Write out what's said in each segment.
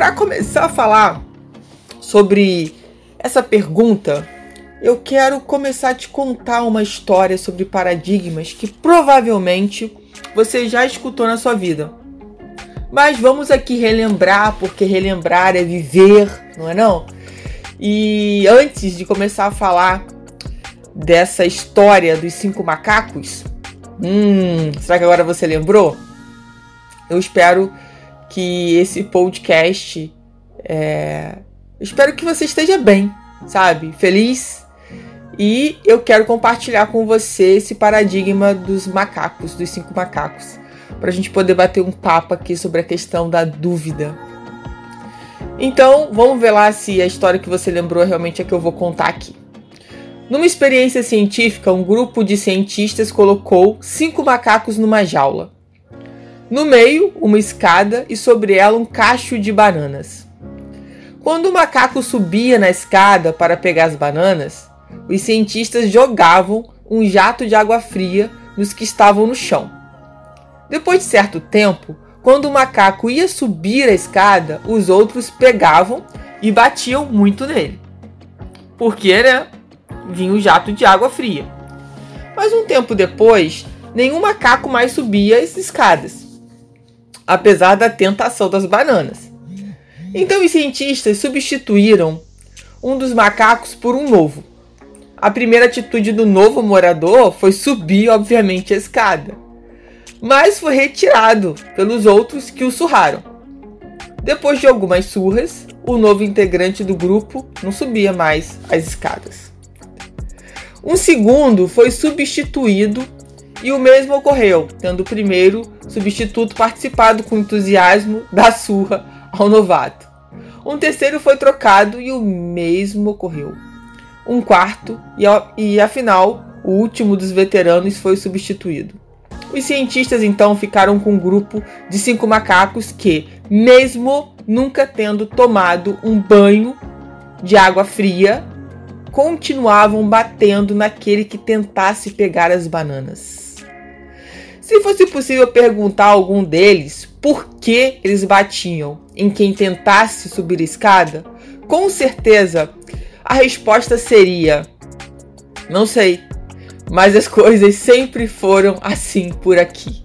Para começar a falar sobre essa pergunta, eu quero começar a te contar uma história sobre paradigmas que provavelmente você já escutou na sua vida. Mas vamos aqui relembrar, porque relembrar é viver, não é não? E antes de começar a falar dessa história dos cinco macacos, hum, será que agora você lembrou? Eu espero que esse podcast. É... Espero que você esteja bem, sabe? Feliz. E eu quero compartilhar com você esse paradigma dos macacos, dos cinco macacos, para a gente poder bater um papo aqui sobre a questão da dúvida. Então, vamos ver lá se a história que você lembrou realmente é que eu vou contar aqui. Numa experiência científica, um grupo de cientistas colocou cinco macacos numa jaula. No meio, uma escada e sobre ela um cacho de bananas. Quando o macaco subia na escada para pegar as bananas, os cientistas jogavam um jato de água fria nos que estavam no chão. Depois de certo tempo, quando o macaco ia subir a escada, os outros pegavam e batiam muito nele. Porque, né? Vinha um jato de água fria. Mas um tempo depois, nenhum macaco mais subia as escadas apesar da tentação das bananas. Então os cientistas substituíram um dos macacos por um novo. A primeira atitude do novo morador foi subir, obviamente, a escada, mas foi retirado pelos outros que o surraram. Depois de algumas surras, o novo integrante do grupo não subia mais as escadas. Um segundo foi substituído e o mesmo ocorreu, tendo o primeiro substituto participado com entusiasmo da surra ao novato. Um terceiro foi trocado e o mesmo ocorreu. Um quarto, e, e afinal, o último dos veteranos foi substituído. Os cientistas então ficaram com um grupo de cinco macacos que, mesmo nunca tendo tomado um banho de água fria, continuavam batendo naquele que tentasse pegar as bananas. Se fosse possível perguntar a algum deles por que eles batiam em quem tentasse subir a escada, com certeza a resposta seria: não sei, mas as coisas sempre foram assim por aqui.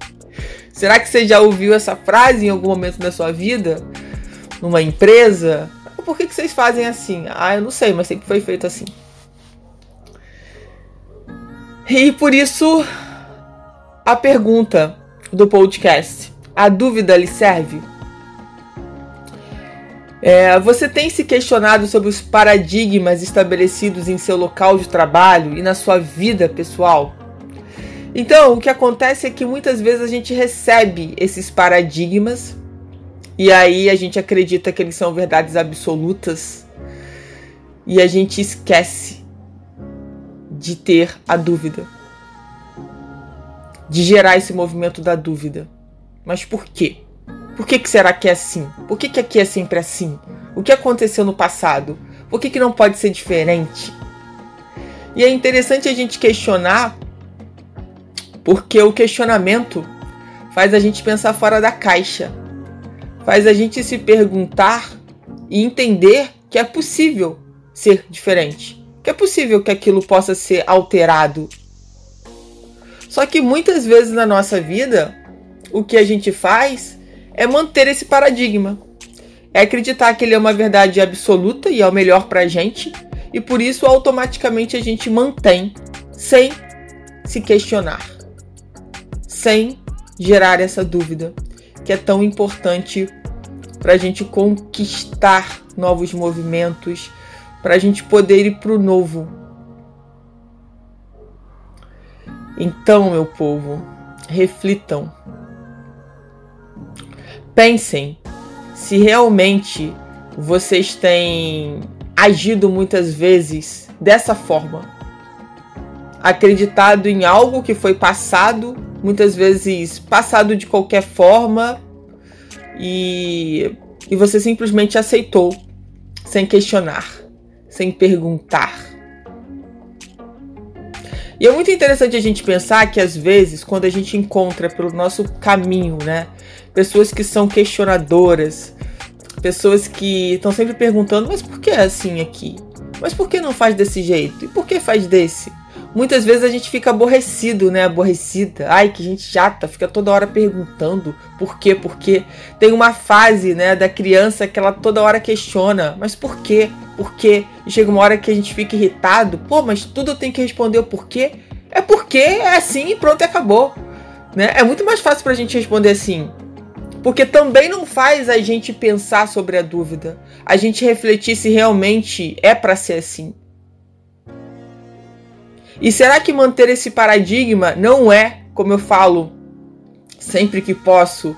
Será que você já ouviu essa frase em algum momento da sua vida? Numa empresa? Por que, que vocês fazem assim? Ah, eu não sei, mas sempre foi feito assim. E por isso a pergunta do podcast: a dúvida lhe serve? É, você tem se questionado sobre os paradigmas estabelecidos em seu local de trabalho e na sua vida pessoal? Então, o que acontece é que muitas vezes a gente recebe esses paradigmas e aí a gente acredita que eles são verdades absolutas e a gente esquece de ter a dúvida de gerar esse movimento da dúvida. Mas por quê? Por que, que será que é assim? Por que, que aqui é sempre assim? O que aconteceu no passado? Por que, que não pode ser diferente? E é interessante a gente questionar, porque o questionamento faz a gente pensar fora da caixa, faz a gente se perguntar e entender que é possível ser diferente, que é possível que aquilo possa ser alterado só que muitas vezes na nossa vida, o que a gente faz é manter esse paradigma. É acreditar que ele é uma verdade absoluta e é o melhor pra gente, e por isso automaticamente a gente mantém sem se questionar, sem gerar essa dúvida que é tão importante para a gente conquistar novos movimentos, para a gente poder ir para o novo, então, meu povo, reflitam. pensem se realmente vocês têm agido muitas vezes dessa forma. Acreditado em algo que foi passado, muitas vezes passado de qualquer forma, e, e você simplesmente aceitou, sem questionar, sem perguntar. E é muito interessante a gente pensar que às vezes, quando a gente encontra pelo nosso caminho, né, pessoas que são questionadoras, pessoas que estão sempre perguntando, mas por que é assim aqui? Mas por que não faz desse jeito? E por que faz desse? Muitas vezes a gente fica aborrecido, né? Aborrecida. Ai, que gente chata, fica toda hora perguntando por quê, por quê. Tem uma fase, né, da criança que ela toda hora questiona, mas por quê? Por quê? E chega uma hora que a gente fica irritado. Pô, mas tudo tenho que responder o porquê? É porque é assim e pronto, acabou. Né? É muito mais fácil pra gente responder assim. Porque também não faz a gente pensar sobre a dúvida, a gente refletir se realmente é para ser assim. E será que manter esse paradigma não é, como eu falo sempre que posso,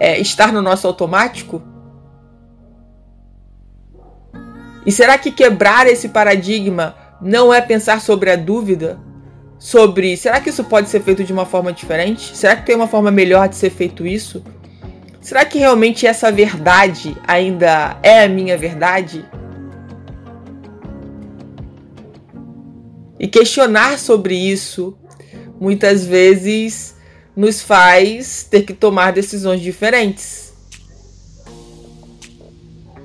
é, estar no nosso automático? E será que quebrar esse paradigma não é pensar sobre a dúvida? Sobre será que isso pode ser feito de uma forma diferente? Será que tem uma forma melhor de ser feito isso? Será que realmente essa verdade ainda é a minha verdade? E questionar sobre isso muitas vezes nos faz ter que tomar decisões diferentes.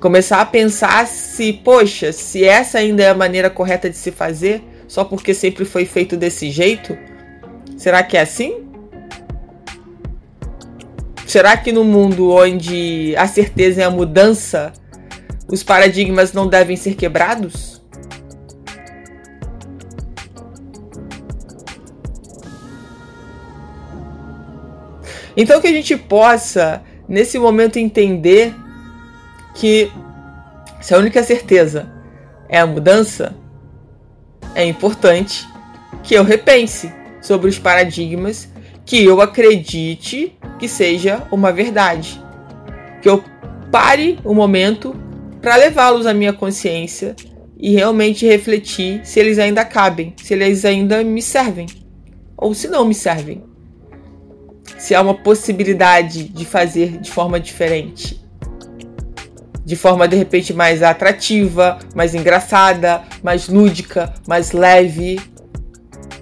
Começar a pensar se, poxa, se essa ainda é a maneira correta de se fazer, só porque sempre foi feito desse jeito? Será que é assim? Será que no mundo onde a certeza é a mudança, os paradigmas não devem ser quebrados? Então que a gente possa, nesse momento, entender que se a única certeza é a mudança, é importante que eu repense sobre os paradigmas, que eu acredite que seja uma verdade. Que eu pare o um momento para levá-los à minha consciência e realmente refletir se eles ainda cabem, se eles ainda me servem ou se não me servem. Se há uma possibilidade de fazer de forma diferente. De forma de repente mais atrativa, mais engraçada, mais lúdica, mais leve.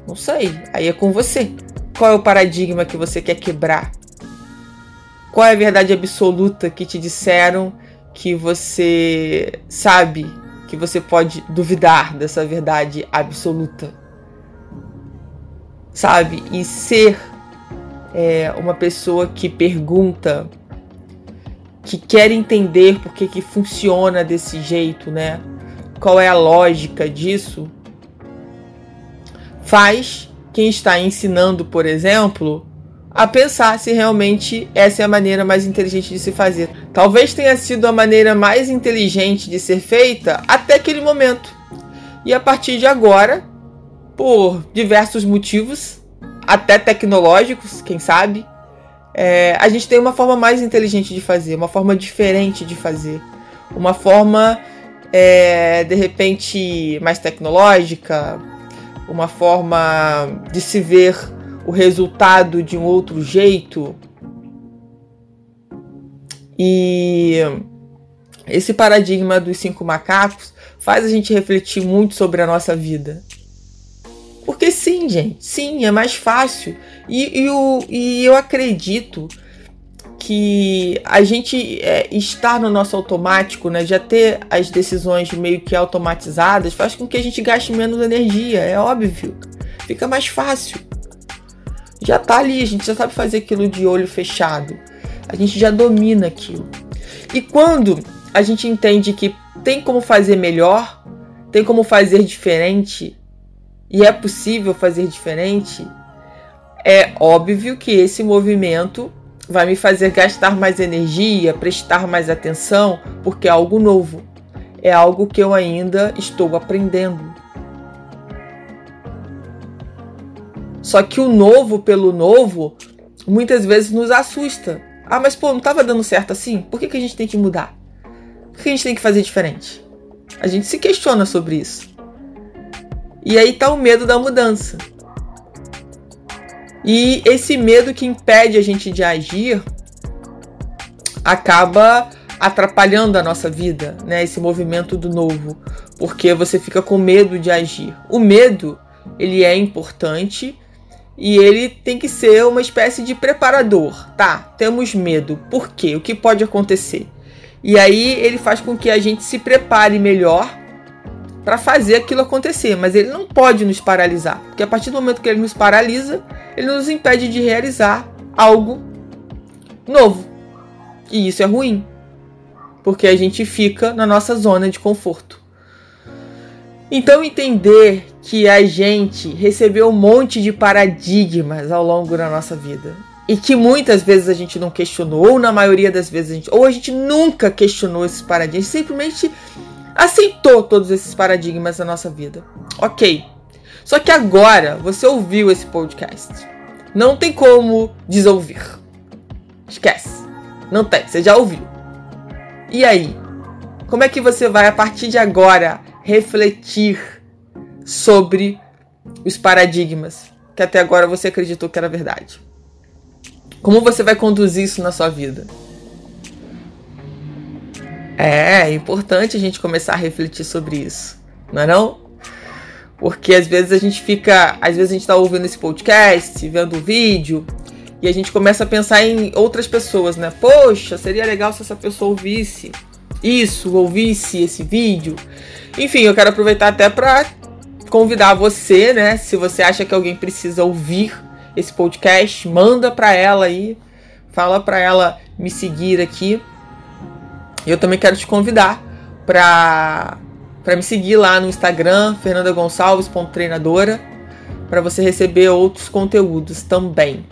Não sei, aí é com você. Qual é o paradigma que você quer quebrar? Qual é a verdade absoluta que te disseram que você sabe que você pode duvidar dessa verdade absoluta? Sabe? E ser é, uma pessoa que pergunta, que quer entender por que, que funciona desse jeito, né? Qual é a lógica disso? Faz quem está ensinando, por exemplo, a pensar se realmente essa é a maneira mais inteligente de se fazer. Talvez tenha sido a maneira mais inteligente de ser feita até aquele momento. E a partir de agora, por diversos motivos, até tecnológicos, quem sabe, é, a gente tem uma forma mais inteligente de fazer, uma forma diferente de fazer, uma forma é, de repente mais tecnológica, uma forma de se ver o resultado de um outro jeito. E esse paradigma dos cinco macacos faz a gente refletir muito sobre a nossa vida. Sim, gente, sim, é mais fácil. E, e, o, e eu acredito que a gente é, estar no nosso automático, né, já ter as decisões meio que automatizadas, faz com que a gente gaste menos energia, é óbvio. Fica mais fácil já tá ali, a gente já sabe fazer aquilo de olho fechado. A gente já domina aquilo. E quando a gente entende que tem como fazer melhor, tem como fazer diferente, e é possível fazer diferente, é óbvio que esse movimento vai me fazer gastar mais energia, prestar mais atenção, porque é algo novo. É algo que eu ainda estou aprendendo. Só que o novo pelo novo muitas vezes nos assusta. Ah, mas pô, não estava dando certo assim? Por que, que a gente tem que mudar? Por que a gente tem que fazer diferente? A gente se questiona sobre isso. E aí tá o medo da mudança. E esse medo que impede a gente de agir acaba atrapalhando a nossa vida, né? Esse movimento do novo, porque você fica com medo de agir. O medo, ele é importante e ele tem que ser uma espécie de preparador. Tá, temos medo. Por quê? O que pode acontecer? E aí ele faz com que a gente se prepare melhor para fazer aquilo acontecer, mas ele não pode nos paralisar, porque a partir do momento que ele nos paralisa, ele nos impede de realizar algo novo. E isso é ruim, porque a gente fica na nossa zona de conforto. Então, entender que a gente recebeu um monte de paradigmas ao longo da nossa vida e que muitas vezes a gente não questionou, ou na maioria das vezes a gente, ou a gente nunca questionou esses paradigmas, simplesmente aceitou todos esses paradigmas na nossa vida. Ok. Só que agora você ouviu esse podcast. Não tem como desouvir. Esquece. Não tem, você já ouviu. E aí? Como é que você vai, a partir de agora, refletir sobre os paradigmas que até agora você acreditou que era verdade? Como você vai conduzir isso na sua vida? É, é importante a gente começar a refletir sobre isso, não é não? Porque às vezes a gente fica, às vezes a gente está ouvindo esse podcast, vendo o vídeo, e a gente começa a pensar em outras pessoas, né? Poxa, seria legal se essa pessoa ouvisse isso, ouvisse esse vídeo. Enfim, eu quero aproveitar até para convidar você, né? Se você acha que alguém precisa ouvir esse podcast, manda para ela aí, fala para ela me seguir aqui. Eu também quero te convidar para para me seguir lá no Instagram, fernandagonçalves.treinadora, para você receber outros conteúdos também.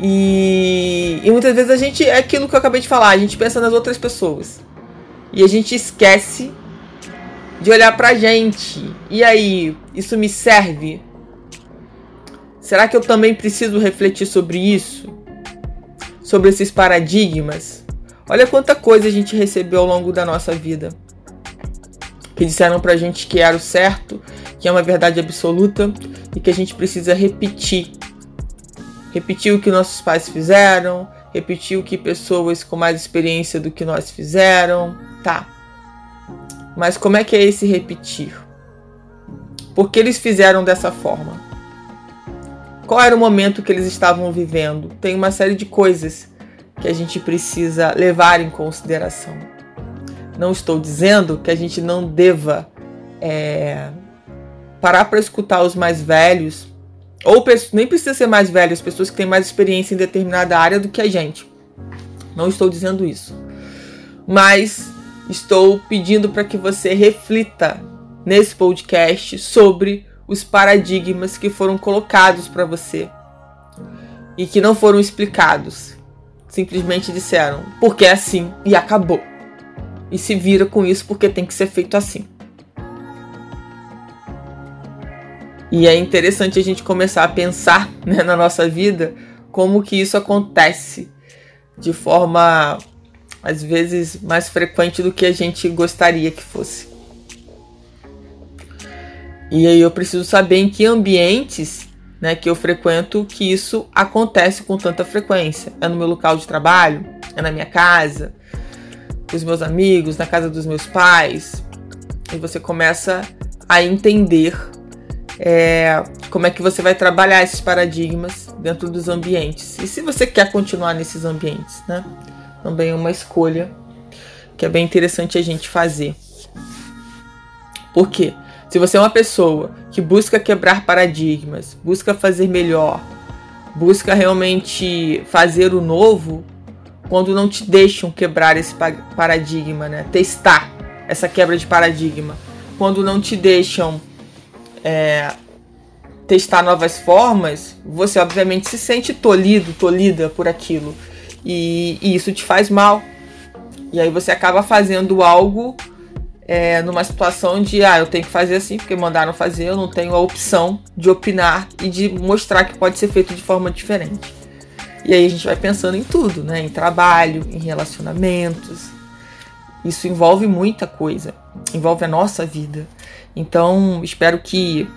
E, e muitas vezes a gente é aquilo que eu acabei de falar, a gente pensa nas outras pessoas. E a gente esquece de olhar pra gente. E aí, isso me serve? Será que eu também preciso refletir sobre isso? Sobre esses paradigmas? Olha quanta coisa a gente recebeu ao longo da nossa vida. Que disseram pra gente que era o certo, que é uma verdade absoluta e que a gente precisa repetir repetir o que nossos pais fizeram, repetir o que pessoas com mais experiência do que nós fizeram, tá. Mas como é que é esse repetir? Por que eles fizeram dessa forma? Qual era o momento que eles estavam vivendo? Tem uma série de coisas que a gente precisa levar em consideração. Não estou dizendo que a gente não deva é, parar para escutar os mais velhos ou nem precisa ser mais velho, as pessoas que têm mais experiência em determinada área do que a gente. Não estou dizendo isso. Mas estou pedindo para que você reflita nesse podcast sobre os paradigmas que foram colocados para você e que não foram explicados. Simplesmente disseram, porque é assim e acabou. E se vira com isso porque tem que ser feito assim. E é interessante a gente começar a pensar né, na nossa vida como que isso acontece de forma às vezes mais frequente do que a gente gostaria que fosse. E aí eu preciso saber em que ambientes né, que eu frequento que isso acontece com tanta frequência. É no meu local de trabalho? É na minha casa? Com os meus amigos? Na casa dos meus pais? E você começa a entender é, como é que você vai trabalhar esses paradigmas dentro dos ambientes. E se você quer continuar nesses ambientes, né? Também é uma escolha que é bem interessante a gente fazer. Por quê? Se você é uma pessoa que busca quebrar paradigmas, busca fazer melhor, busca realmente fazer o novo, quando não te deixam quebrar esse paradigma, né? Testar essa quebra de paradigma. Quando não te deixam é, testar novas formas, você obviamente se sente tolhido, tolhida por aquilo. E, e isso te faz mal. E aí você acaba fazendo algo é, numa situação de, ah, eu tenho que fazer assim porque mandaram fazer, eu não tenho a opção de opinar e de mostrar que pode ser feito de forma diferente. E aí a gente vai pensando em tudo, né? Em trabalho, em relacionamentos. Isso envolve muita coisa, envolve a nossa vida. Então, espero que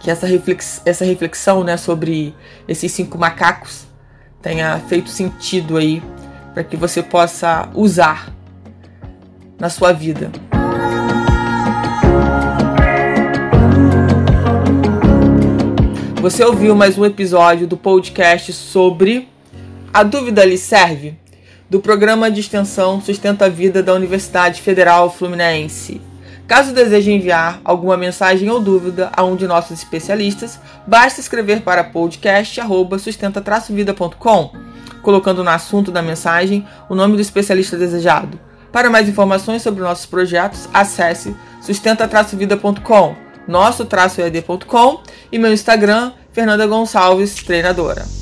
que essa, reflex, essa reflexão, né, sobre esses cinco macacos tenha feito sentido aí para que você possa usar na sua vida. Você ouviu mais um episódio do podcast sobre A Dúvida lhe serve? Do programa de extensão Sustenta a Vida da Universidade Federal Fluminense. Caso deseje enviar alguma mensagem ou dúvida a um de nossos especialistas, basta escrever para podcast@sustenta-vida.com, colocando no assunto da mensagem o nome do especialista desejado. Para mais informações sobre nossos projetos, acesse sustenta-vida.com nosso-ed.com e meu Instagram, Fernanda Gonçalves, treinadora.